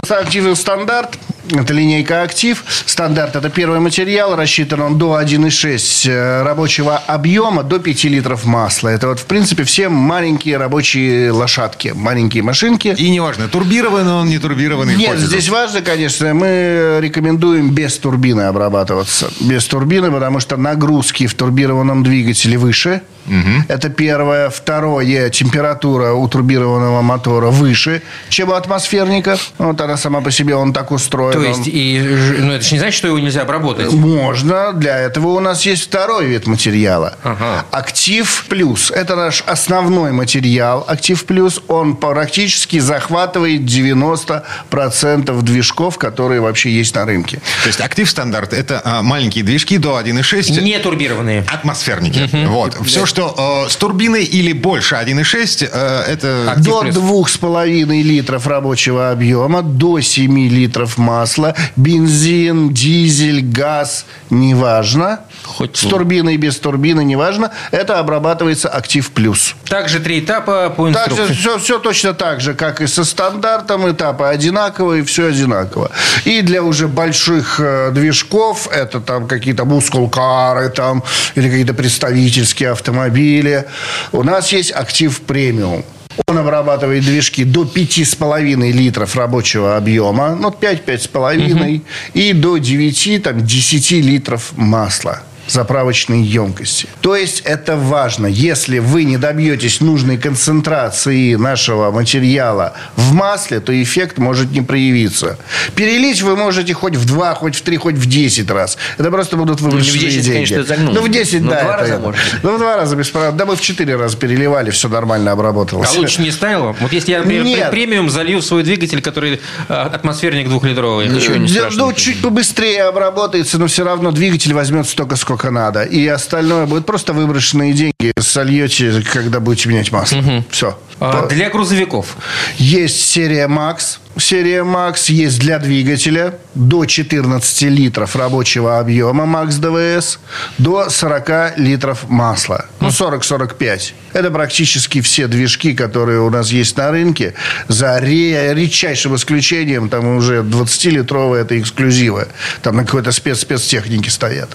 с актива стандарт. Это линейка «Актив». Стандарт – это первый материал. Рассчитан он до 1,6 э, рабочего объема, до 5 литров масла. Это вот, в принципе, все маленькие рабочие лошадки, маленькие машинки. И неважно, турбированный он, не турбированный. Нет, здесь важно, конечно, мы рекомендуем без турбины обрабатываться. Без турбины, потому что нагрузки в турбированном двигателе выше. Угу. Это первое. Второе, температура у турбированного мотора выше, чем у атмосферника. Вот она сама по себе, он так устроен. То есть, и, ну, это же не значит, что его нельзя обработать? Можно. Для этого у нас есть второй вид материала. Ага. Актив плюс. Это наш основной материал. Актив плюс, он практически захватывает 90% движков, которые вообще есть на рынке. То есть, актив стандарт – это а, маленькие движки до 1,6. Не турбированные. Атмосферники. Угу. Вот. Все, что э, с турбиной или больше 1,6, э, это... Актив до плюс. 2,5 литров рабочего объема, до 7 литров масла бензин, дизель, газ, неважно. Хоть с турбиной, без турбины, неважно. Это обрабатывается актив плюс. Также три этапа по инструкции. Также все, все точно так же, как и со стандартом. Этапы одинаковые, все одинаково. И для уже больших э, движков, это там какие-то мускулкары там, или какие-то представительские автомобили, у нас есть актив премиум. Он обрабатывает движки до 5,5 литров рабочего объема, ну, 5-5,5, угу. и до 9, там, 10 литров масла заправочной емкости. То есть это важно. Если вы не добьетесь нужной концентрации нашего материала в масле, то эффект может не проявиться. Перелить вы можете хоть в 2, хоть в 3, хоть в 10 раз. Это просто будут выброшенные ну, в 10, деньги. конечно, загнул. Ну, в 10, Но да. Два раза можно. Ну, в два раза без проблем. Да мы в 4 раза переливали, все нормально обработалось. А лучше не ставил? Вот если я, например, Нет. премиум залью в свой двигатель, который а, атмосферник двухлитровый, ничего не страшно. Ну, чуть побыстрее обработается, но все равно двигатель возьмет столько, сколько сколько надо. И остальное будет просто выброшенные деньги. Сольете, когда будете менять масло. Угу. Все. А, для грузовиков? Есть серия Макс серия Макс есть для двигателя до 14 литров рабочего объема Макс ДВС, до 40 литров масла. Ну, 40-45. Это практически все движки, которые у нас есть на рынке. За редчайшим исключением, там уже 20-литровые это эксклюзивы. Там на какой-то спец спецтехнике стоят.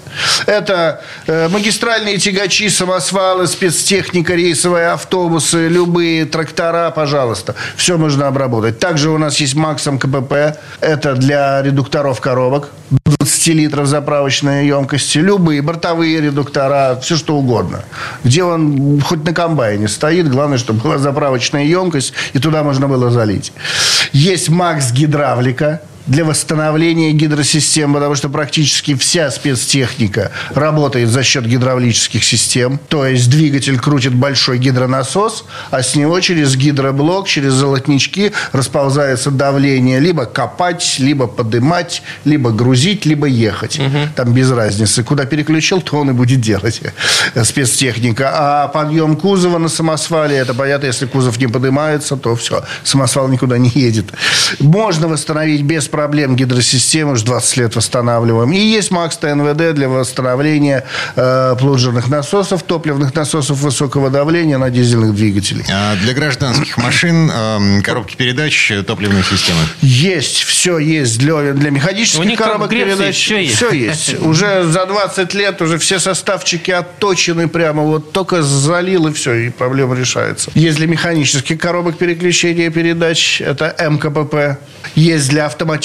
Это э, магистральные тягачи, самосвалы, спецтехника, рейсовые автобусы, любые трактора, пожалуйста. Все можно обработать. Также у нас есть есть Максом КПП. Это для редукторов коробок. 20 литров заправочной емкости. Любые бортовые редуктора, все что угодно. Где он хоть на комбайне стоит. Главное, чтобы была заправочная емкость, и туда можно было залить. Есть Макс Гидравлика. Для восстановления гидросистем, потому что практически вся спецтехника работает за счет гидравлических систем. То есть двигатель крутит большой гидронасос, а с него через гидроблок, через золотнички расползается давление либо копать, либо подымать, либо грузить, либо ехать. Угу. Там без разницы. Куда переключил, то он и будет делать. Спецтехника. А подъем кузова на самосвале, это понятно, если кузов не поднимается, то все, самосвал никуда не едет. Можно восстановить без проблем гидросистему, уже 20 лет восстанавливаем. И есть МАКС ТНВД для восстановления э, плуджерных насосов, топливных насосов высокого давления на дизельных двигателей. А для гражданских машин э, коробки передач, топливные системы? Есть, все есть для, для механических коробок передач. Все есть. Все есть. (laughs) Уже за 20 лет уже все составчики отточены прямо, вот только залил и все, и проблема решается. Есть для механических коробок переключения передач, это МКПП. Есть для автоматических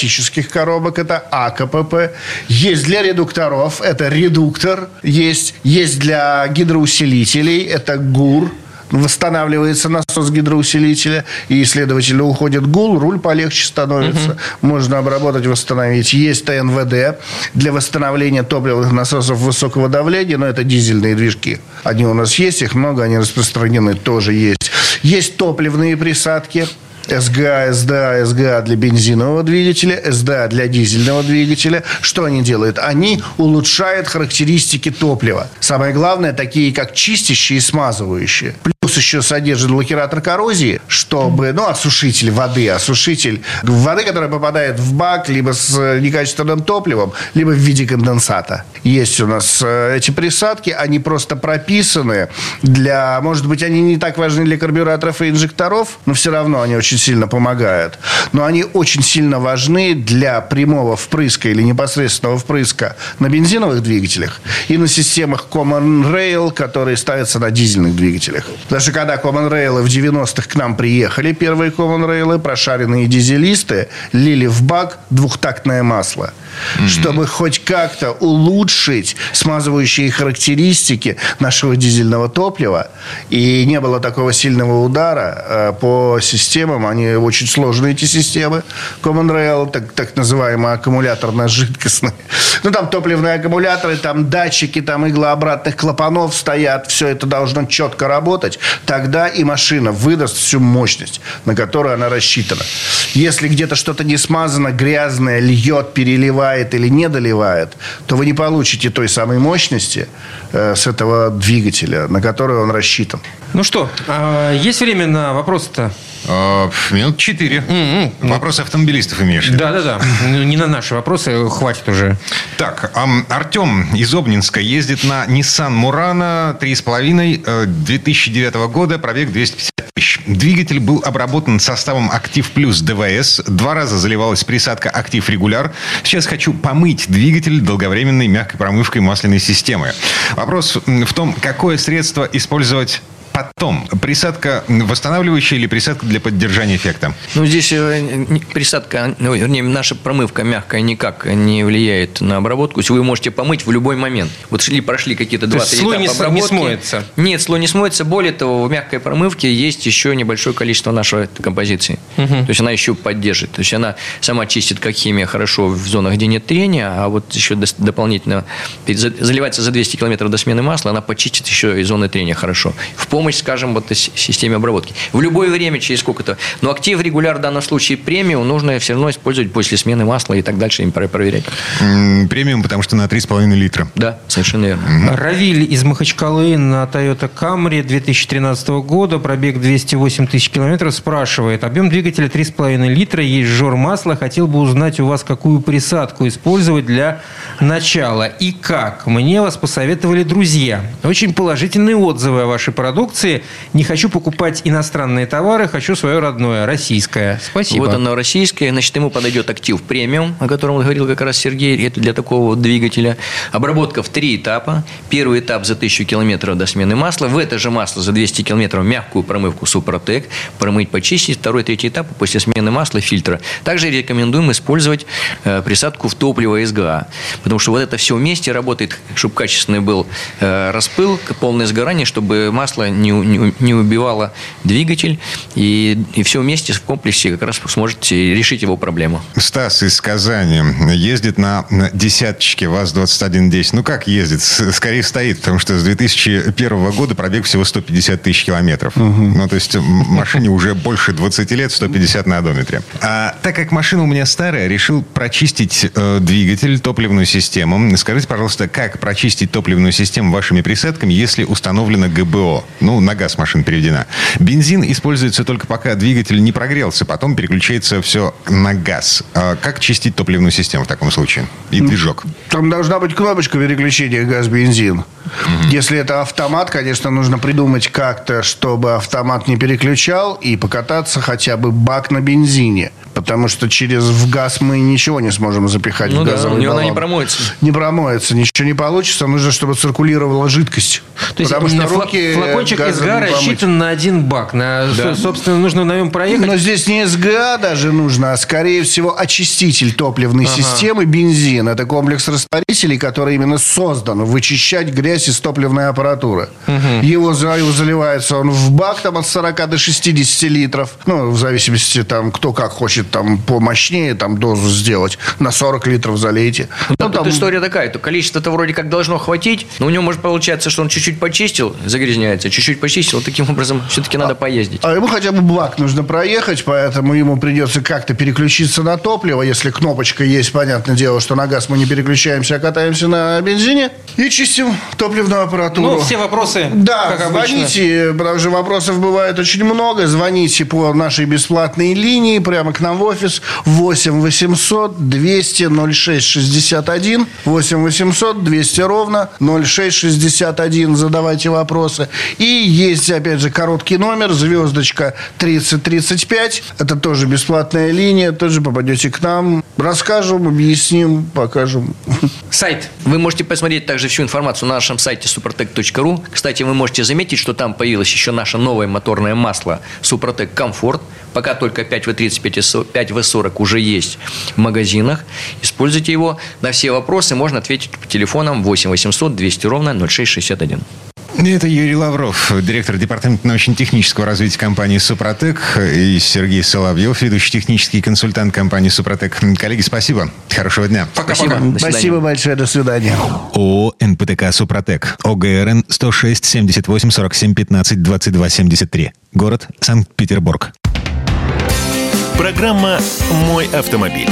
коробок, это АКПП. Есть для редукторов, это редуктор. Есть, есть для гидроусилителей, это ГУР восстанавливается насос гидроусилителя, и, следовательно, уходит гул, руль полегче становится. Угу. Можно обработать, восстановить. Есть ТНВД для восстановления топливных насосов высокого давления, но это дизельные движки. Они у нас есть, их много, они распространены, тоже есть. Есть топливные присадки – СГА, СДА, СГА для бензинового двигателя, СДА для дизельного двигателя. Что они делают? Они улучшают характеристики топлива. Самое главное, такие как чистящие и смазывающие. Плюс еще содержит блокиратор коррозии, чтобы, ну, осушитель воды, осушитель воды, которая попадает в бак либо с некачественным топливом, либо в виде конденсата. Есть у нас э, эти присадки, они просто прописаны для, может быть, они не так важны для карбюраторов и инжекторов, но все равно они очень сильно помогают. Но они очень сильно важны для прямого впрыска или непосредственного впрыска на бензиновых двигателях и на системах Common Rail, которые ставятся на дизельных двигателях. Даже когда Common Rail в 90-х к нам приехали, первые Common Rail, прошаренные дизелисты, лили в бак двухтактное масло mm-hmm. чтобы хоть как-то улучшить смазывающие характеристики нашего дизельного топлива. И не было такого сильного удара э, по системам. Они очень сложные, эти системы. Common Rail, так, так называемые аккумуляторно-жидкостные. (laughs) Ну, там топливные аккумуляторы, там датчики, там иглообратных клапанов стоят. Все это должно четко работать. Тогда и машина выдаст всю мощность, на которую она рассчитана. Если где-то что-то не смазано, грязное, льет, переливает, доливает или не доливает, то вы не получите той самой мощности э, с этого двигателя, на который он рассчитан. Ну что, а есть время на вопросы-то? А, минут четыре. Mm-hmm. Вопросы автомобилистов имеешь? Да, да, да. Не на наши вопросы, хватит уже. Так, Артем из Обнинска ездит на Nissan Murano 3,5 2009 э, года, пробег 250 тысяч. Двигатель был обработан составом Актив Плюс ДВС. Два раза заливалась присадка Актив Регуляр. Сейчас хочу помыть двигатель долговременной мягкой промывкой масляной системы. Вопрос в том, какое средство использовать Потом, присадка восстанавливающая или присадка для поддержания эффекта? Ну, здесь э, присадка, ну, вернее, наша промывка мягкая никак не влияет на обработку. Вы можете помыть в любой момент. Вот шли, прошли какие-то два-три этапа не, обработки. не смоется? Нет, слой не смоется. Более того, в мягкой промывке есть еще небольшое количество нашей композиции. Угу. То есть, она еще поддержит. То есть, она сама чистит, как химия, хорошо в зонах, где нет трения, а вот еще дополнительно заливается за 200 километров до смены масла, она почистит еще и зоны трения хорошо. В помощь, скажем, вот системе обработки. В любое время, через сколько-то. Но актив регуляр в данном случае премиум нужно все равно использовать после смены масла и так дальше им проверять. Премиум, потому что на 3,5 литра. Да, совершенно верно. Равиль из Махачкалы на Toyota Camry 2013 года, пробег 208 тысяч километров, спрашивает. Объем двигателя 3,5 литра, есть жор масла. Хотел бы узнать у вас, какую присадку использовать для начала и как. Мне вас посоветовали друзья. Очень положительные отзывы о вашей продукции продукции. Не хочу покупать иностранные товары, хочу свое родное, российское. Спасибо. Вот оно российское. Значит, ему подойдет актив премиум, о котором говорил как раз Сергей. Это для такого двигателя. Обработка в три этапа. Первый этап за 1000 километров до смены масла. В это же масло за 200 километров мягкую промывку Супротек. Промыть, почистить. Второй, третий этап после смены масла фильтра. Также рекомендуем использовать э, присадку в топливо СГА. Потому что вот это все вместе работает, чтобы качественный был э, распыл, полное сгорание, чтобы масло не, не, не убивало двигатель, и, и все вместе в комплексе как раз сможете решить его проблему. Стас из Казани ездит на десяточке ВАЗ-2110. Ну, как ездит? Скорее стоит, потому что с 2001 года пробег всего 150 тысяч километров. Угу. Ну, то есть машине уже больше 20 лет, 150 на одометре. А так как машина у меня старая, решил прочистить э, двигатель, топливную систему. Скажите, пожалуйста, как прочистить топливную систему вашими присадками, если установлено ГБО? Ну, на газ машина переведена. Бензин используется только пока двигатель не прогрелся, потом переключается все на газ. А как чистить топливную систему в таком случае? И движок? Там должна быть кнопочка переключения газ-бензин. Угу. Если это автомат, конечно, нужно придумать как-то, чтобы автомат не переключал и покататься хотя бы бак на бензине. Потому что через в газ мы ничего не сможем запихать ну в газовый да, у него баллон. она не промоется. Не промоется, ничего не получится. Нужно, чтобы циркулировала жидкость. То есть потому что руки флакончик газом СГА рассчитан на один бак. На, Да. Собственно, нужно на нем проехать. Но здесь не СГА даже нужно, а скорее всего очиститель топливной системы бензин. Это комплекс растворителей, который именно создан вычищать грязь из топливной аппаратуры. Его за- его заливается он в бак там от 40 до 60 литров. Ну, в зависимости там, кто как хочет там помощнее там дозу сделать. На 40 литров залейте. Да, Ну, тут там- история такая, то количество-то вроде как должно хватить, но у него может получаться, что он чуть-чуть почистил, загрязняется, чуть-чуть почистил, таким образом все-таки надо поездить. А ему хотя бы бак нужно проехать, поэтому ему придется как-то переключиться на топливо. Если кнопочка есть, понятное дело, что на газ мы не переключаемся, а катаемся на бензине. И чистим топливную аппаратуру. Ну, все вопросы, Да, как обычно. звоните, потому что вопросов бывает очень много. Звоните по нашей бесплатной линии прямо к нам в офис 8 800 200 06 61 8 800 200 ровно 06 61. Задавайте вопросы. И есть, опять же, короткий номер, звездочка 3035. Это тоже бесплатная линия. Тоже попадете к нам. Расскажем, объясним, покажем. Сайт. Вы можете посмотреть также всю информацию на нашем сайте supertech.ru. Кстати, вы можете заметить, что там появилось еще наше новое моторное масло Супротек Комфорт. Пока только 5В30, 5В40 уже есть в магазинах. Используйте его. На все вопросы можно ответить по телефонам 8 800 200 ровно 0661. Это Юрий Лавров, директор департамента научно-технического развития компании «Супротек», и Сергей Соловьев, ведущий технический консультант компании «Супротек». Коллеги, спасибо. Хорошего дня. Спасибо. Пока-пока. До свидания. Спасибо большое. До свидания. ООО «НПТК Супротек». ОГРН 106 78 47 15 22 73. Город Санкт-Петербург. Программа «Мой автомобиль».